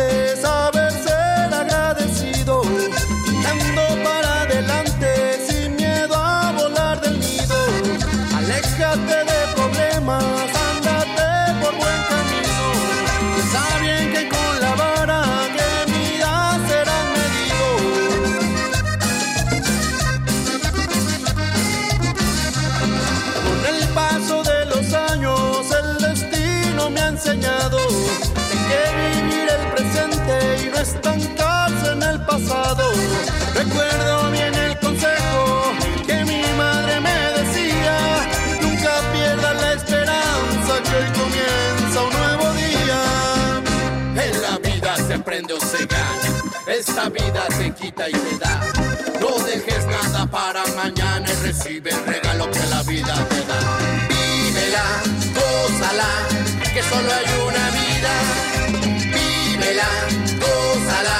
agradecido, adelante sin esta vida te quita y te da. No dejes nada para mañana y recibe el regalo que la vida te da. Vívela, gózala, que solo hay una vida vívela, gózala,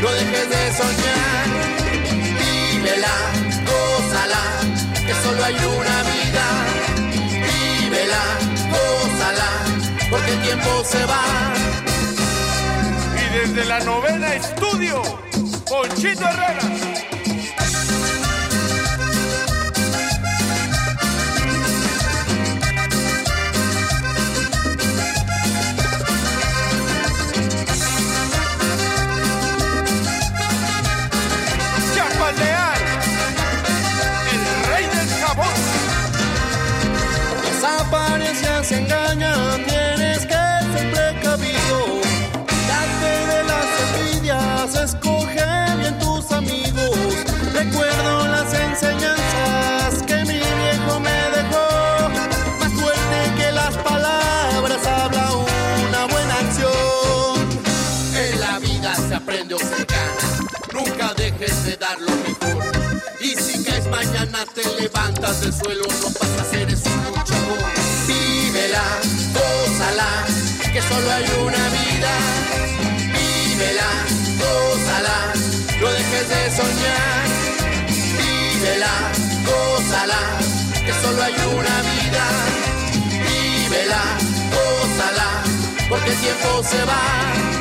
no dejes de soñar. Vívela, gózala, que solo hay una vida. Vívela, gózala, porque el tiempo se va. Desde la novena estudio, Ponchito Herrera. Chapalear, el rey del jabón. Las la vida se aprende o se gana, nunca dejes de dar lo mejor. Y si caes mañana te levantas del suelo, no pasas, eres un luchador. Vívela, gózala, que solo hay una vida. Vívela, gózala, no dejes de soñar. Vívela, gózala, que solo hay una vida. Vívela, gózala, porque el tiempo se va.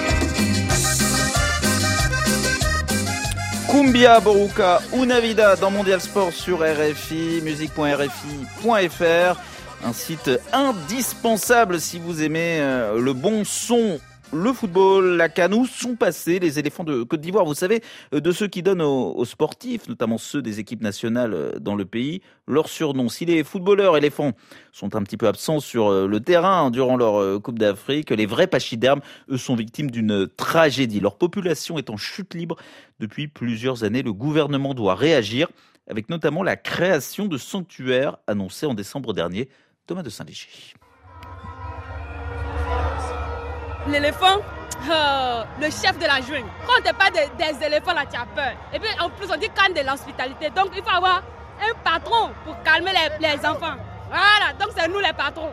Kumbia Boruka Una Vida dans Mondial Sport sur RFI, musique.rfi.fr, un site indispensable si vous aimez euh, le bon son le football, la canou sont passés les éléphants de Côte d'Ivoire. Vous savez, euh, de ceux qui donnent aux, sportifs, notamment ceux des équipes nationales euh, dans le pays, leur surnom. Si les footballeurs éléphants sont un petit peu absents sur euh, le terrain durant leur Coupe d'Afrique, les vrais pachydermes, eux, sont victimes d'une tragédie. Leur population est en chute libre depuis plusieurs années. Le gouvernement doit réagir avec notamment la création de sanctuaires annoncés en décembre dernier. Thomas de Saint-Léger. L'éléphant, euh, le chef de la jungle. Quand on te parle des éléphants, là, tu as peur. Et puis en plus, on dit quand de l'hospitalité. Donc il faut avoir un patron pour calmer les, les enfants. Voilà, donc c'est nous les patrons.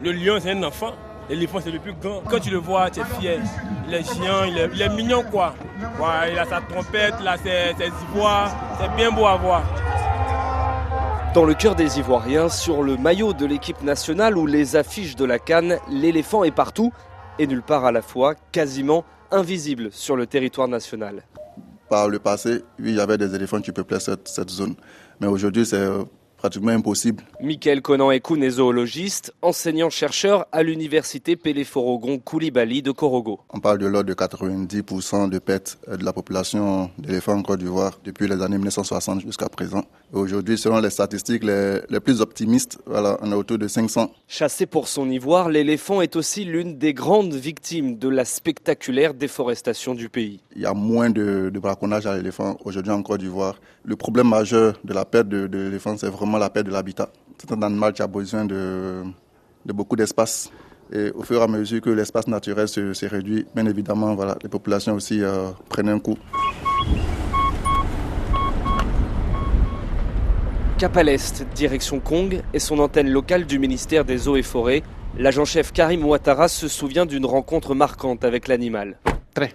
Le lion, c'est un enfant. L'éléphant, c'est le plus grand. Quand tu le vois, tu es fier. Il est géant, il est, mignon, quoi. il a sa trompette, là, ses, ses ivoires. C'est bien beau à voir. Dans le cœur des Ivoiriens, sur le maillot de l'équipe nationale ou les affiches de la Cannes, l'éléphant est partout et nulle part à la fois, quasiment invisible sur le territoire national. Par le passé, oui, il y avait des éléphants qui peuplaient cette, zone. Mais aujourd'hui, c'est pratiquement impossible. Michael Conan Ekoun est zoologiste, enseignant-chercheur à l'université Pélé-Forogon Koulibaly de Korogo. On parle de l'ordre de 90% de pertes de la population d'éléphants en Côte d'Ivoire depuis les années 1960 jusqu'à présent. Aujourd'hui, selon les statistiques les, les, plus optimistes, voilà, on est autour de 500. Chassé pour son ivoire, l'éléphant est aussi l'une des grandes victimes de la spectaculaire déforestation du pays. Il y a moins de, de braconnage à l'éléphant aujourd'hui en Côte d'Ivoire. Le problème majeur de la perte de, de l'éléphant, c'est vraiment la perte de l'habitat. C'est un animal qui a besoin de, de beaucoup d'espace. Et au fur et à mesure que l'espace naturel se, se, réduit, bien évidemment, voilà, les populations aussi euh, prennent un coup. Cap à l'Est, direction Kong et son antenne locale du ministère des Eaux et Forêts. L'agent-chef Karim Ouattara se souvient d'une rencontre marquante avec l'animal. Très,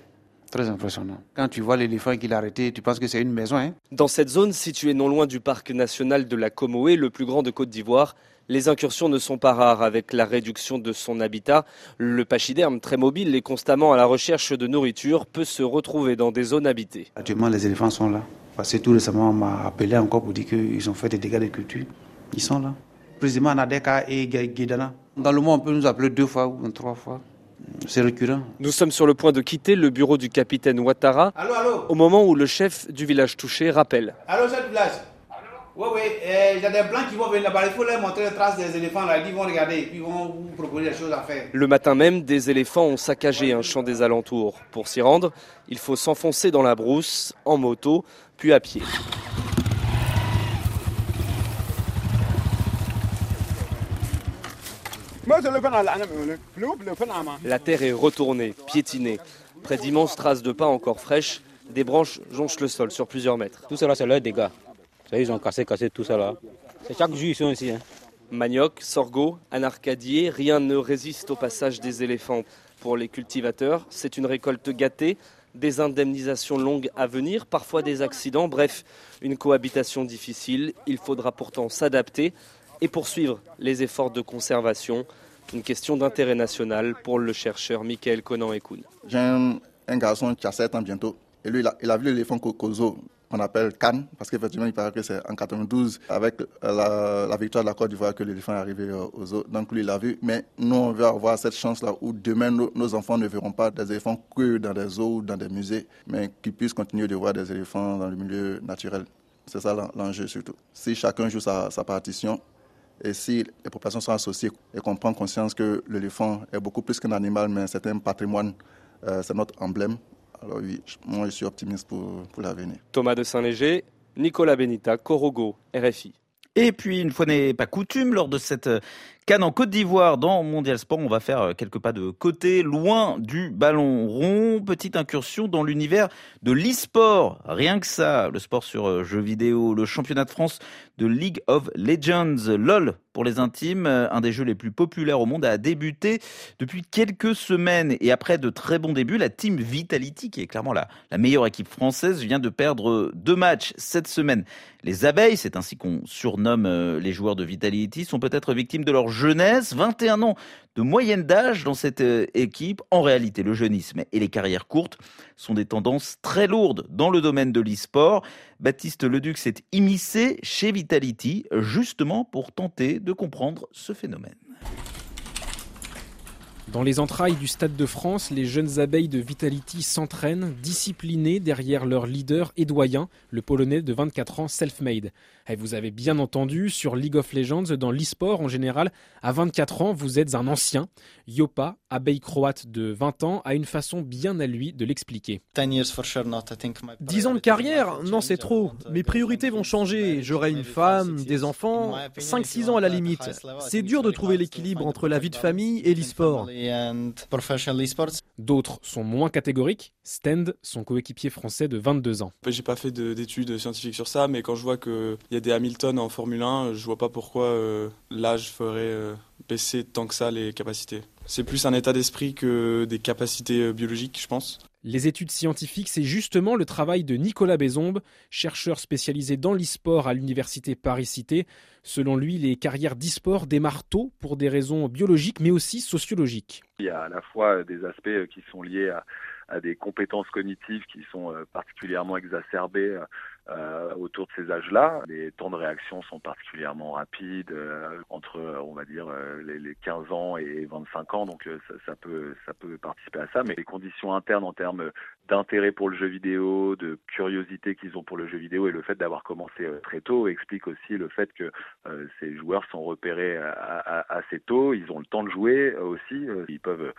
très impressionnant. Quand tu vois l'éléphant qu'il a arrêté, tu penses que c'est une maison. Hein? Dans cette zone située non loin du parc national de la Comoé, le plus grand de Côte d'Ivoire, les incursions ne sont pas rares avec la réduction de son habitat. Le pachyderme, très mobile et constamment à la recherche de nourriture, peut se retrouver dans des zones habitées. Actuellement, les éléphants sont là. Parce que tout récemment, on m'a appelé encore pour dire qu'ils ont fait des dégâts de culture. Ils sont là. Précisément Nadeka et Guédana. Dans le monde, on peut nous appeler deux fois ou trois fois. C'est récurrent. Nous sommes sur le point de quitter le bureau du capitaine Ouattara allô, allô au moment où le chef du village touché rappelle. Allô, chef du village oui, oui, il y a des blancs qui vont venir là-bas. Il faut leur montrer les traces des éléphants. Là. Ils vont regarder ils vont vous proposer des choses à faire. Le matin même, des éléphants ont saccagé un champ des alentours. Pour s'y rendre, il faut s'enfoncer dans la brousse, en moto, puis à pied. La terre est retournée, piétinée. Près d'immenses traces de pas encore fraîches, des branches jonchent le sol sur plusieurs mètres. Tout cela, c'est leur dégâts. Ils ont cassé, cassé tout ça là. C'est chaque jour ils sont ici. Hein. Manioc, sorgho, anarcadier, rien ne résiste au passage des éléphants. Pour les cultivateurs, c'est une récolte gâtée, des indemnisations longues à venir, parfois des accidents, bref, une cohabitation difficile. Il faudra pourtant s'adapter et poursuivre les efforts de conservation. Une question d'intérêt national pour le chercheur Michael Conan Ekoun. J'ai un, garçon qui a 7 ans bientôt. Et lui, il a, vu l'éléphant Kokozo qu'on appelle Cannes, parce qu'effectivement, il paraît que c'est en 92, avec la, victoire de la Côte d'Ivoire, que l'éléphant est arrivé euh, aux eaux. Donc lui, il l'a vu. Mais nous, on veut avoir cette chance-là où demain, nos, enfants ne verront pas des éléphants que dans des zoos ou dans des musées, mais qu'ils puissent continuer de voir des éléphants dans le milieu naturel. C'est ça l'enjeu surtout. Si chacun joue sa partition, et si les populations sont associées et qu'on prend conscience que l'éléphant est beaucoup plus qu'un animal, mais c'est un patrimoine, euh, c'est notre emblème, alors oui, moi je suis optimiste pour, pour l'avenir. Thomas de Saint-Léger, Nicolas Benita, Corogo, RFI. Et puis, une fois n'est pas coutume, lors de cette Cannes en Côte d'Ivoire dans Mondial Sport, on va faire euh, quelques pas de côté, loin du ballon rond. Petite incursion dans l'univers de l'e-sport. Rien que ça, le sport sur euh, jeux vidéo, le championnat de France de League of Legends, LOL pour les intimes, euh, un des jeux les plus populaires au monde, a débuté depuis quelques semaines. Et après de très bons débuts, la team Vitality, qui est clairement la, la meilleure équipe française, vient de perdre deux matchs cette semaine. Les abeilles, c'est ainsi qu'on surnomme les joueurs de Vitality, sont peut-être victimes de leur jeunesse, 21 ans de moyenne d'âge dans cette euh, équipe. En réalité, le jeunisme et les carrières courtes sont des tendances très lourdes dans le domaine de l'e-sport. Baptiste Leduc s'est immiscé chez Vitality justement pour tenter de comprendre ce phénomène. Dans les entrailles du Stade de France, les jeunes abeilles de Vitality s'entraînent, disciplinées derrière leur leader et doyen, le Polonais de 24 ans self-made. Et vous avez bien entendu, sur League of Legends, dans l'e-sport en général, à 24 ans, vous êtes un ancien. Yopa, abeille croate de 20 ans, a une façon bien à lui de l'expliquer. 10 ans de carrière Non, c'est trop. Mes priorités vont changer. J'aurai une femme, des enfants, 5-6 ans à la limite. C'est dur de trouver l'équilibre entre la vie de famille et l'e-sport. D'autres sont moins catégoriques. Stend, son coéquipier français de 22 ans. J'ai pas fait d'études scientifiques sur ça, mais quand je vois qu'il y a des Hamilton en Formule 1, je vois pas pourquoi euh, l'âge ferait euh, baisser tant que ça les capacités. C'est plus un état d'esprit que des capacités euh, biologiques, je pense. Les études scientifiques, c'est justement le travail de Nicolas Bézombe, chercheur spécialisé dans l'e-sport à l'université Paris-Cité. Selon lui, les carrières d'e-sport démarrent tôt pour des raisons biologiques mais aussi sociologiques. Il y a à la fois des aspects qui sont liés à, à des compétences cognitives qui sont particulièrement exacerbées euh, autour de ces âges-là. Les temps de réaction sont particulièrement rapides, euh, entre, on va dire, euh, les, les, 15 ans et 25 ans, donc ça, ça, peut, ça peut participer à ça. Mais les conditions internes en termes d'intérêt pour le jeu vidéo, de curiosité qu'ils ont pour le jeu vidéo et le fait d'avoir commencé très tôt explique aussi le fait que ces joueurs sont repérés assez tôt, ils ont le temps de jouer aussi, ils peuvent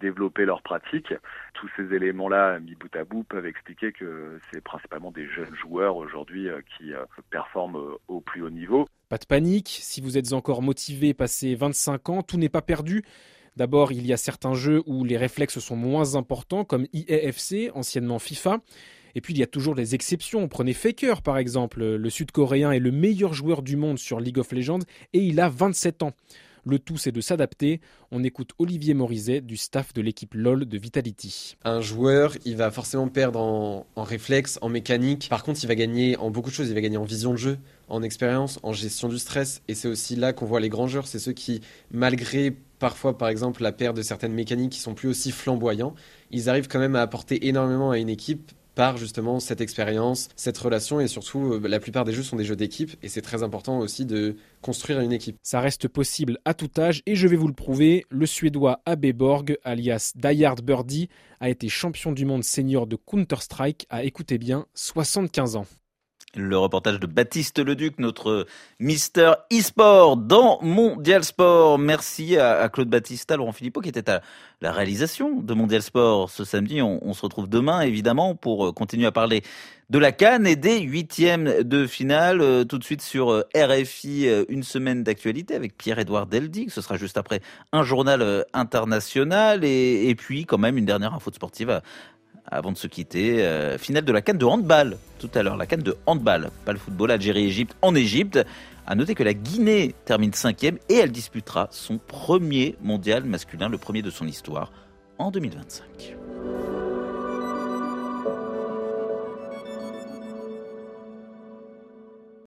développer leur pratique. Tous ces éléments-là, mis bout à bout, peuvent expliquer que c'est principalement des jeunes joueurs aujourd'hui euh, qui euh, performent euh, au plus haut niveau. Pas de panique, si vous êtes encore motivé passé 25 ans, tout n'est pas perdu. D'abord, il y a certains jeux où les réflexes sont moins importants, comme IAFC, anciennement FIFA. Et puis il y a toujours des exceptions. Prenez Faker par exemple. Le Sud-Coréen est le meilleur joueur du monde sur League of Legends et il a 27 ans. Le tout, c'est de s'adapter. On écoute Olivier Morizet du staff de l'équipe LOL de Vitality. Un joueur, il va forcément perdre en, en, réflexe, en mécanique. Par contre, il va gagner en beaucoup de choses. Il va gagner en vision de jeu, en expérience, en gestion du stress. Et c'est aussi là qu'on voit les grands joueurs. C'est ceux qui, malgré parfois, par exemple, la perte de certaines mécaniques qui sont plus aussi flamboyants, ils arrivent quand même à apporter énormément à une équipe par justement cette expérience, cette relation et surtout la plupart des jeux sont des jeux d'équipe et c'est très important aussi de construire une équipe. Ça reste possible à tout âge et je vais vous le prouver, le Suédois Abe Borg, alias Dayard Birdie, a été champion du monde senior de Counter-Strike à, écoutez bien, 75 ans. Le reportage de Baptiste Leduc, notre Mister e-sport dans Mondial Sport. Merci à, Claude Baptiste, Laurent Philippot qui était à la réalisation de Mondial Sport ce samedi. On, se retrouve demain évidemment pour continuer à parler de la Cannes et des huitièmes de finale. Euh, tout de suite sur euh, RFI, euh, une semaine d'actualité avec Pierre-Édouard Deldig. Ce sera juste après un journal international et, et puis quand même une dernière info sportive avant de se quitter. Euh, finale de la canne de handball tout à l'heure, la canne de handball, pas le football, Algérie-Égypte en Égypte. À noter que la Guinée termine cinquième et elle disputera son premier mondial masculin, le premier de son histoire, en 2025.